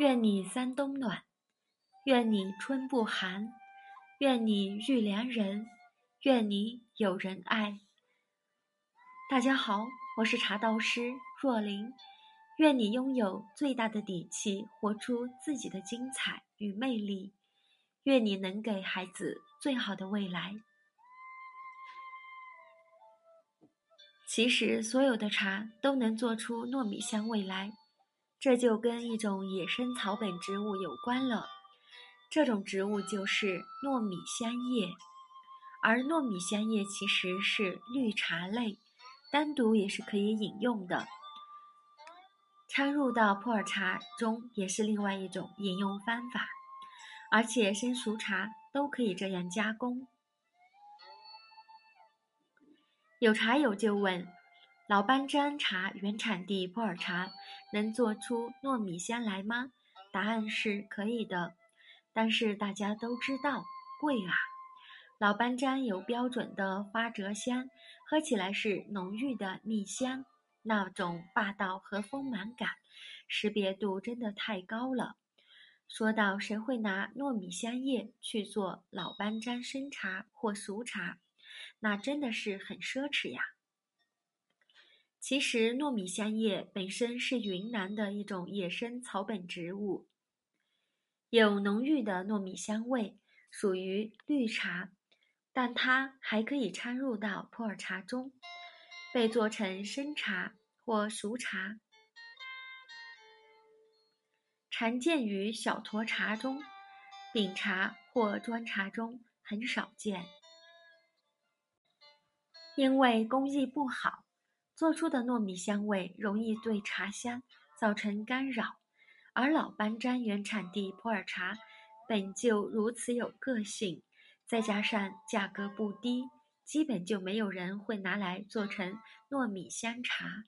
愿你三冬暖，愿你春不寒，愿你遇良人，愿你有人爱。大家好，我是茶道师若琳，愿你拥有最大的底气，活出自己的精彩与魅力。愿你能给孩子最好的未来。其实，所有的茶都能做出糯米香味来。这就跟一种野生草本植物有关了，这种植物就是糯米香叶，而糯米香叶其实是绿茶类，单独也是可以饮用的，掺入到普洱茶中也是另外一种饮用方法，而且生熟茶都可以这样加工。有茶友就问。老班章茶原产地普洱茶，能做出糯米香来吗？答案是可以的，但是大家都知道贵啊。老班章有标准的花折香，喝起来是浓郁的蜜香，那种霸道和丰满感，识别度真的太高了。说到谁会拿糯米香叶去做老班章生茶或熟茶，那真的是很奢侈呀。其实，糯米香叶本身是云南的一种野生草本植物，有浓郁的糯米香味，属于绿茶，但它还可以掺入到普洱茶中，被做成生茶或熟茶，常见于小沱茶中、饼茶或砖茶中，很少见，因为工艺不好。做出的糯米香味容易对茶香造成干扰，而老班章原产地普洱茶本就如此有个性，再加上价格不低，基本就没有人会拿来做成糯米香茶。